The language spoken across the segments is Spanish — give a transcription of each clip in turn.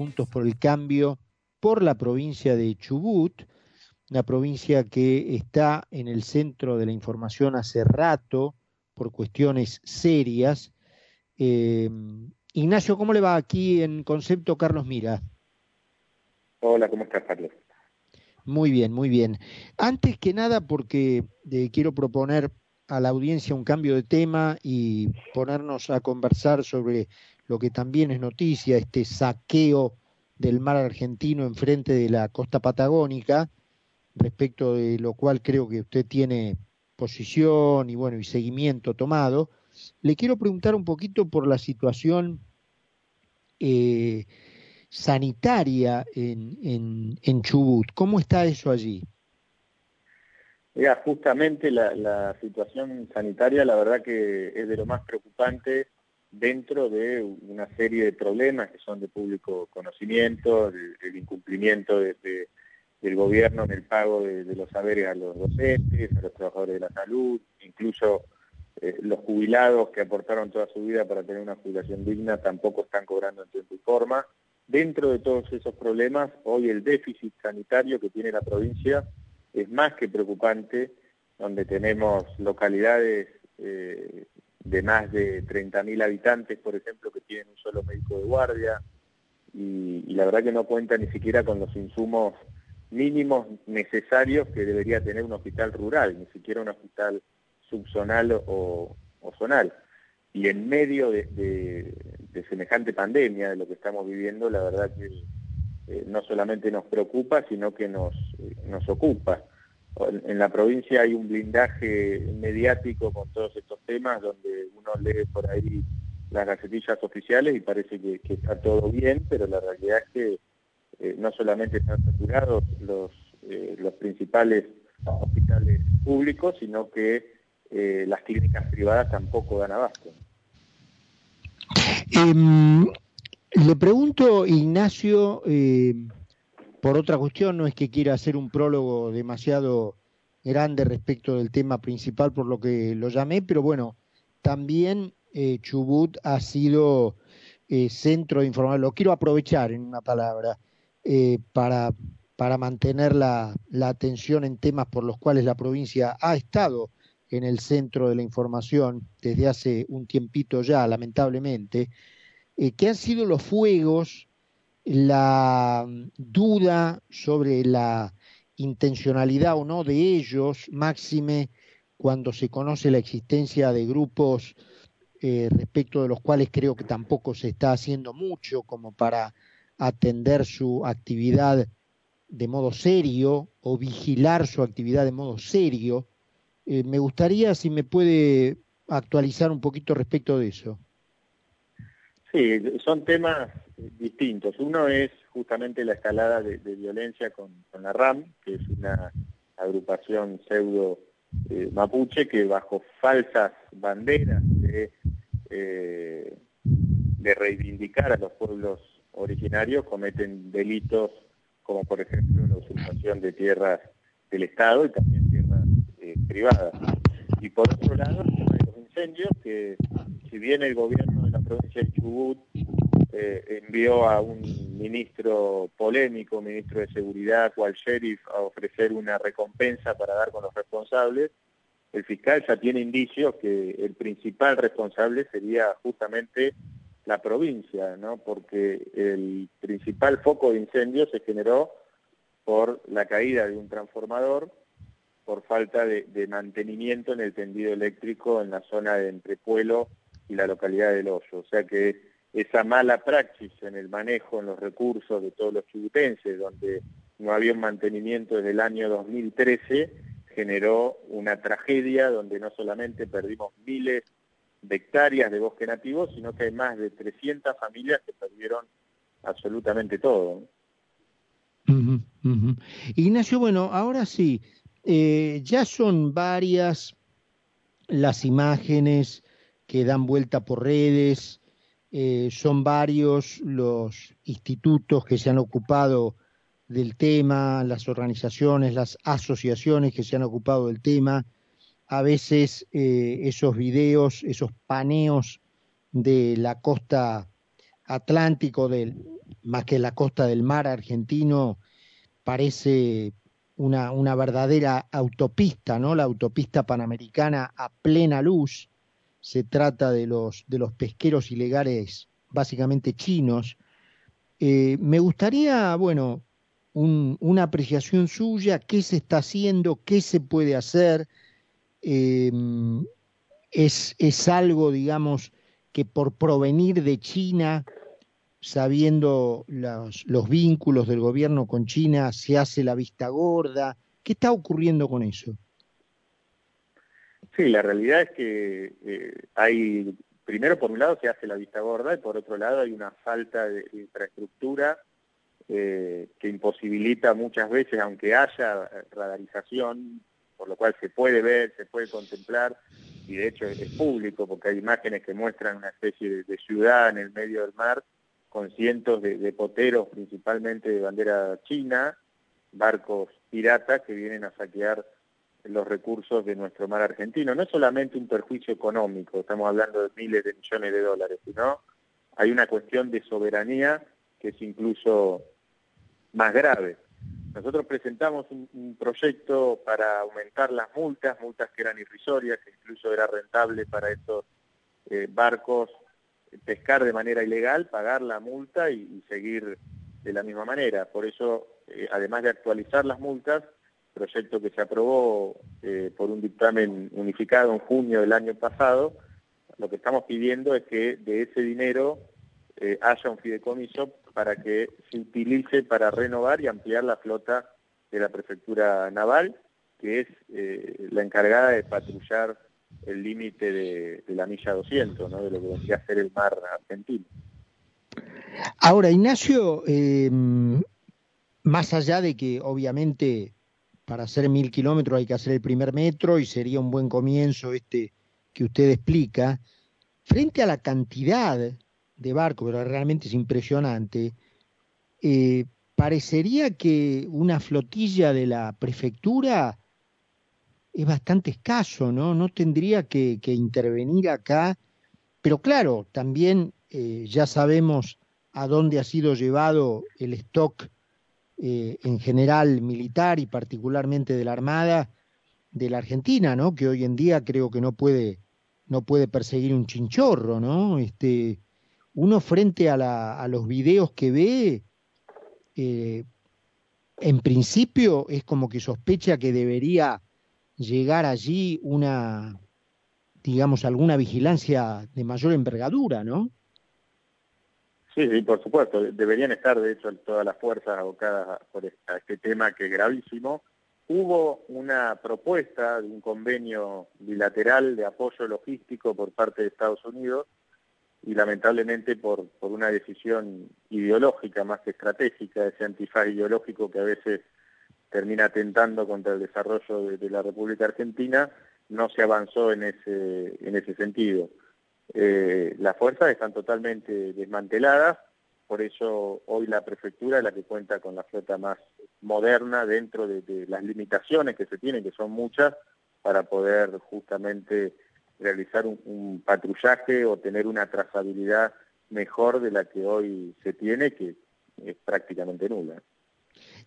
Juntos por el Cambio por la provincia de Chubut, una provincia que está en el centro de la información hace rato por cuestiones serias. Eh, Ignacio, ¿cómo le va aquí en concepto Carlos Mira? Hola, ¿cómo estás, Carlos? Muy bien, muy bien. Antes que nada, porque eh, quiero proponer a la audiencia un cambio de tema y ponernos a conversar sobre lo que también es noticia, este saqueo del mar argentino enfrente de la costa patagónica, respecto de lo cual creo que usted tiene posición y bueno y seguimiento tomado. Le quiero preguntar un poquito por la situación eh, sanitaria en, en, Chubut. ¿Cómo está eso allí? Mira, justamente la, situación sanitaria, la verdad que es de lo más preocupante dentro de una serie de problemas que son de público conocimiento, el, incumplimiento del gobierno en el pago de, los saberes a los docentes, a los trabajadores de la salud, incluso eh, los jubilados que aportaron toda su vida para tener una jubilación digna tampoco están cobrando en tiempo y forma. Dentro de todos esos problemas, hoy el déficit sanitario que tiene la provincia es más que preocupante, donde tenemos localidades eh, de más de 30.000 habitantes, por ejemplo, que tienen un solo médico de guardia, y, la verdad que no cuenta ni siquiera con los insumos mínimos necesarios que debería tener un hospital rural, ni siquiera un hospital subzonal o, zonal. Y en medio de, semejante pandemia, de lo que estamos viviendo, la verdad que eh, no solamente nos preocupa, sino que nos, eh, nos ocupa. En, la provincia hay un blindaje mediático con todos estos temas, donde uno lee por ahí las gacetillas oficiales y parece que, está todo bien, pero la realidad es que eh, no solamente están saturados los, los principales hospitales públicos, sino que eh, las clínicas privadas tampoco dan abasto. Em, le pregunto, Ignacio, eh, por otra cuestión, no es que quiera hacer un prólogo demasiado grande respecto del tema principal por lo que lo llamé, pero bueno, también eh, Chubut ha sido centro de información, lo quiero aprovechar en una palabra, para, para mantener la, la atención en temas por los cuales la provincia ha estado en el centro de la información desde hace un tiempito ya, lamentablemente, eh, que han sido los fuegos, la duda sobre la intencionalidad o no de ellos, máxime cuando se conoce la existencia de grupos eh, respecto de los cuales creo que tampoco se está haciendo mucho como para atender su actividad de modo serio o vigilar su actividad de modo serio, eh, me gustaría si me puede actualizar un poquito respecto de eso. Sí, son temas distintos. Uno es justamente la escalada de, violencia con, la RAM, que es una agrupación pseudo eh, mapuche que bajo falsas banderas de, eh, de reivindicar a los pueblos originarios cometen delitos como por ejemplo la usurpación de tierras del Estado y también privada. Y por otro lado, los incendios, que si bien el gobierno la provincia de Chubut eh, envió a un ministro polémico, ministro de Seguridad, cual sheriff, a ofrecer una recompensa para dar con los responsables, el fiscal ya tiene indicios que el principal responsable sería justamente la provincia, ¿no? porque el principal foco de incendio se generó por la caída de un transformador por falta de, mantenimiento en el tendido eléctrico en la zona de Entrepuelo y la localidad del Hoyo. O sea que esa mala praxis en el manejo, en los recursos de todos los chubutenses, donde no había un mantenimiento desde el año 2013, generó una tragedia donde no solamente perdimos miles de hectáreas de bosque nativo, sino que hay más de 300 familias que perdieron absolutamente todo. Ignacio, bueno, ahora sí, eh, ya son varias las imágenes que dan vuelta por redes, eh, son varios los institutos que se han ocupado del tema, las organizaciones, las asociaciones que se han ocupado del tema. A veces eh, esos videos, esos paneos de la costa atlántico del más que la costa del mar argentino, parece una, una verdadera autopista, ¿no? La autopista panamericana a plena luz. Se trata de los, de los pesqueros ilegales, básicamente chinos. Eh, me gustaría, bueno, una apreciación suya, qué se está haciendo, qué se puede hacer. Eh, es, es algo, digamos, que por provenir de China, sabiendo los, vínculos del gobierno con China, se hace la vista gorda. ¿Qué está ocurriendo con eso? Sí, la realidad es que eh, hay, primero por un lado se hace la vista gorda y por otro lado hay una falta de infraestructura eh, que imposibilita muchas veces, aunque haya radarización, por lo cual se puede ver, se puede contemplar, y de hecho es público porque hay imágenes que muestran una especie de, ciudad en el medio del mar con cientos de, poteros, principalmente de bandera china, barcos piratas que vienen a saquear los recursos de nuestro mar argentino. No es solamente un perjuicio económico, estamos hablando de miles de millones de dólares, sino hay una cuestión de soberanía que es incluso más grave. Nosotros presentamos un, proyecto para aumentar las multas, multas que eran irrisorias, que incluso era rentable para estos eh, barcos pescar de manera ilegal, pagar la multa y, seguir de la misma manera. Por eso, eh, además de actualizar las multas, proyecto que se aprobó eh, por un dictamen unificado en junio del año pasado, lo que estamos pidiendo es que de ese dinero haya un fideicomiso para que se utilice para renovar y ampliar la flota de la prefectura naval, que es eh, la encargada de patrullar el límite de, la milla 200, ¿no? de lo que decía hacer el mar argentino. Ahora, Ignacio, eh, más allá de que obviamente para hacer mil kilómetros hay que hacer el primer metro y sería un buen comienzo este que usted explica, frente a la cantidad de barco, pero realmente es impresionante, eh, parecería que una flotilla de la prefectura es bastante escaso, ¿no? No tendría que, intervenir acá, pero claro, también eh, ya sabemos a dónde ha sido llevado el stock eh, en general militar y particularmente de la Armada de la Argentina, ¿no? Que hoy en día creo que no puede, no puede perseguir un chinchorro, ¿no? Este, uno frente a, los videos que ve, eh, en principio es como que sospecha que debería llegar allí una, digamos, alguna vigilancia de mayor envergadura, ¿no? Sí, sí, por supuesto. Deberían estar, de hecho, todas las fuerzas abocadas por este tema que es gravísimo. Hubo una propuesta de un convenio bilateral de apoyo logístico por parte de Estados Unidos y lamentablemente por, por una decisión ideológica más que estratégica, ese antifaz ideológico que a veces termina atentando contra el desarrollo de, la República Argentina, no se avanzó en ese, en ese sentido. Eh, las fuerzas están totalmente desmanteladas, por eso hoy la prefectura es la que cuenta con la flota más moderna dentro de las limitaciones que se tienen, que son muchas, para poder justamente realizar un, patrullaje o tener una trazabilidad mejor de la que hoy se tiene, que es prácticamente nula.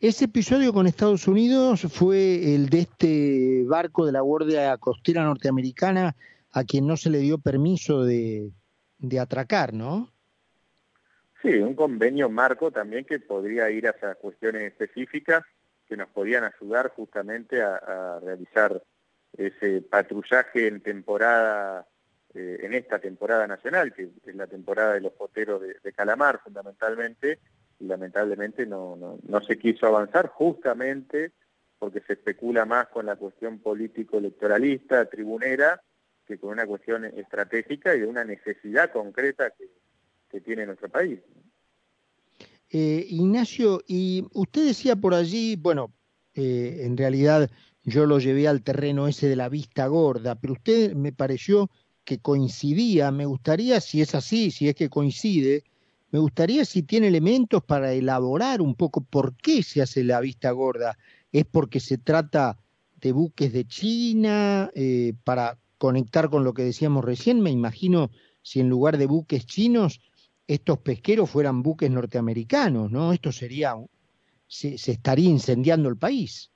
Ese episodio con Estados Unidos fue el de este barco de la Guardia Costera Norteamericana a quien no se le dio permiso de, atracar, ¿no? Sí, un convenio marco también que podría ir hacia cuestiones específicas que nos podían ayudar justamente a realizar ese patrullaje en temporada, eh, en esta temporada nacional, que es la temporada de los poteros de, Calamar fundamentalmente, y lamentablemente no, no, no se quiso avanzar justamente porque se especula más con la cuestión político-electoralista, tribunera, que con una cuestión estratégica y de una necesidad concreta que, tiene nuestro país. Eh, Ignacio, y usted decía por allí, bueno, eh, en realidad yo lo llevé al terreno ese de la vista gorda, pero usted me pareció que coincidía, me gustaría, si es así, si es que coincide, me gustaría si tiene elementos para elaborar un poco por qué se hace la vista gorda. ¿Es porque se trata de buques de China eh, para conectar con lo que decíamos recién? Me imagino si en lugar de buques chinos estos pesqueros fueran buques norteamericanos, ¿no? Esto sería, se, estaría incendiando el país.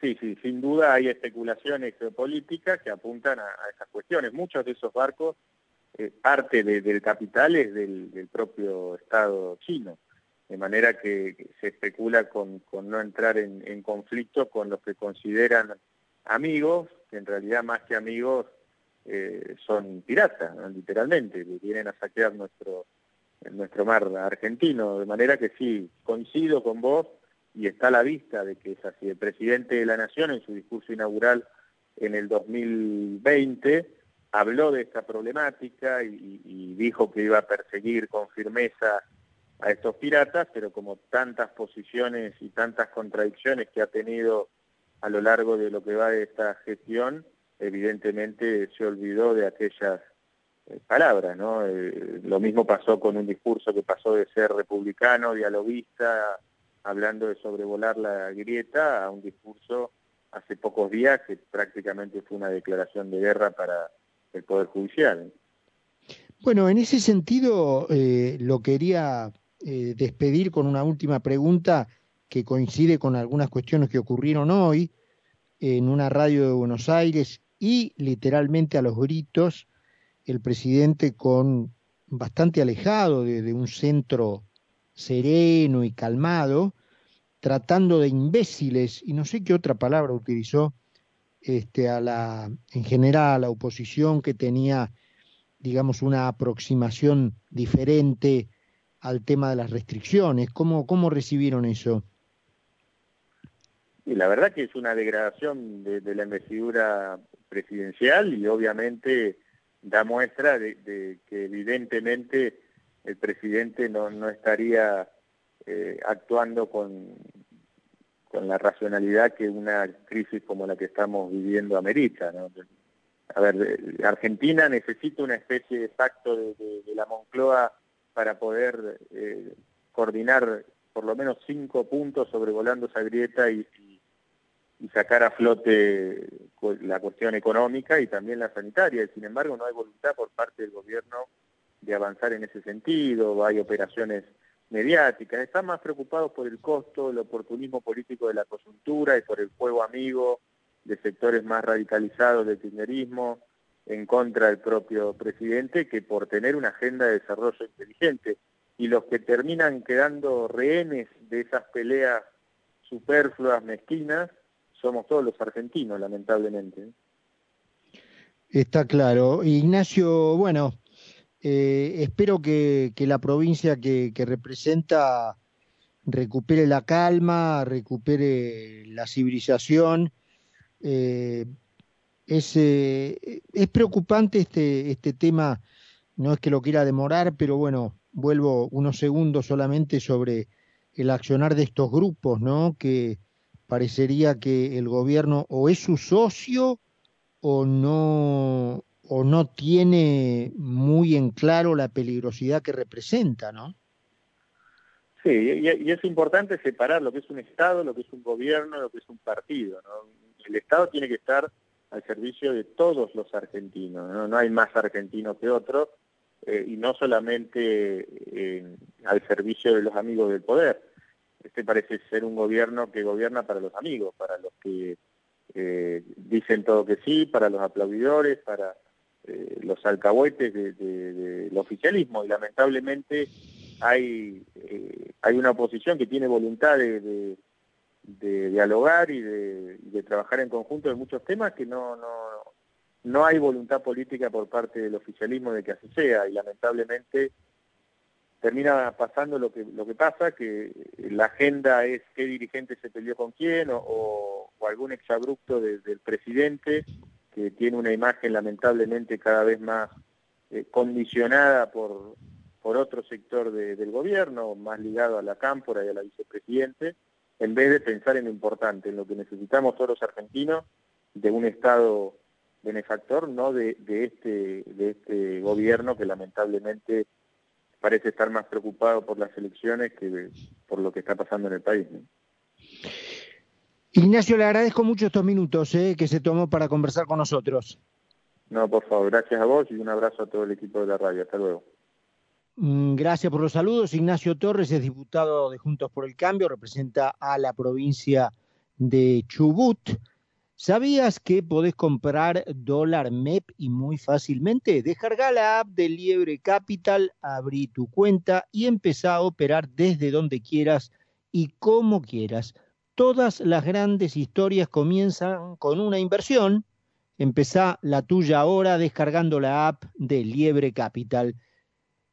Sí, sí, sin duda hay especulaciones geopolíticas que apuntan a, esas cuestiones. Muchos de esos barcos, eh, parte del capital es del, propio Estado chino, de manera que se especula con, no entrar en conflicto con los que consideran amigos, en realidad más que amigos eh, son piratas, literalmente, que vienen a saquear nuestro, nuestro mar argentino. De manera que sí, coincido con vos y está a la vista de que es así. El presidente de la Nación en su discurso inaugural en el 2020 habló de esta problemática y dijo que iba a perseguir con firmeza a estos piratas, pero como tantas posiciones y tantas contradicciones que ha tenido a lo largo de lo que va de esta gestión, evidentemente se olvidó de aquellas eh, palabras, ¿no? Eh, lo mismo pasó con un discurso que pasó de ser republicano, dialoguista, hablando de sobrevolar la grieta, a un discurso hace pocos días que prácticamente fue una declaración de guerra para el Poder Judicial. Bueno, en ese sentido eh, lo quería despedir con una última pregunta que coincide con algunas cuestiones que ocurrieron hoy en una radio de Buenos Aires y literalmente a los gritos el presidente con bastante alejado de, un centro sereno y calmado, tratando de imbéciles, y no sé qué otra palabra utilizó, este, a la, en general a la oposición que tenía, digamos, una aproximación diferente al tema de las restricciones. ¿Cómo, cómo recibieron eso? Y la verdad que es una degradación de, la investidura presidencial y obviamente da muestra de, que evidentemente el presidente no, no estaría eh, actuando con, con la racionalidad que una crisis como la que estamos viviendo amerita. ¿no? A ver, Argentina necesita una especie de pacto de, la Moncloa para poder eh, coordinar por lo menos cinco puntos sobrevolando esa grieta y, y sacar a flote la cuestión económica y también la sanitaria. Y sin embargo, no hay voluntad por parte del gobierno de avanzar en ese sentido, hay operaciones mediáticas, están más preocupados por el costo, el oportunismo político de la coyuntura y por el juego amigo de sectores más radicalizados del kirchnerismo en contra del propio presidente que por tener una agenda de desarrollo inteligente. Y los que terminan quedando rehenes de esas peleas superfluas, mezquinas, somos todos los argentinos, lamentablemente. Está claro. Ignacio, bueno, eh, espero que, la provincia que, representa recupere la calma, recupere la civilización. Eh, es, eh, es preocupante este, este tema, no es que lo quiera demorar, pero bueno, vuelvo unos segundos solamente sobre el accionar de estos grupos, ¿no? Que, parecería que el gobierno o es su socio o no o no tiene muy en claro la peligrosidad que representa, ¿no? Sí, y, es importante separar lo que es un Estado, lo que es un gobierno, lo que es un partido. ¿no? El Estado tiene que estar al servicio de todos los argentinos, no, no hay más argentinos que otros, eh, y no solamente eh, al servicio de los amigos del poder este parece ser un gobierno que gobierna para los amigos, para los que eh, dicen todo que sí, para los aplaudidores, para eh, los alcahuetes del oficialismo. Y lamentablemente hay, eh, hay una oposición que tiene voluntad de, dialogar y de, trabajar en conjunto en muchos temas que no, no, no hay voluntad política por parte del oficialismo de que así sea. Y lamentablemente termina pasando lo que lo que pasa, que la agenda es qué dirigente se peleó con quién o, algún exabrupto del presidente que tiene una imagen lamentablemente cada vez más eh, condicionada por, por otro sector del gobierno, más ligado a la cámpora y a la vicepresidente, en vez de pensar en lo importante, en lo que necesitamos todos los argentinos, de un Estado benefactor, no de, de, este, de este gobierno que lamentablemente parece estar más preocupado por las elecciones que por lo que está pasando en el país. Ignacio, le agradezco mucho estos minutos eh, que se tomó para conversar con nosotros. No, por favor, gracias a vos y un abrazo a todo el equipo de la radio. Hasta luego. Mm, gracias por los saludos. Ignacio Torres es diputado de Juntos por el Cambio, representa a la provincia de Chubut. ¿Sabías que podés comprar dólar MEP y muy fácilmente? Descarga la app de Liebre Capital, abrí tu cuenta y empezá a operar desde donde quieras y como quieras. Todas las grandes historias comienzan con una inversión. Empezá la tuya ahora descargando la app de Liebre Capital.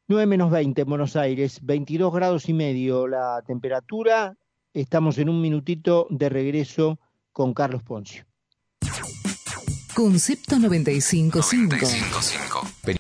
9 menos 20 en Buenos Aires, 22 grados y medio la temperatura. Estamos en un minutito de regreso con Carlos Poncio. Concepto 95.5.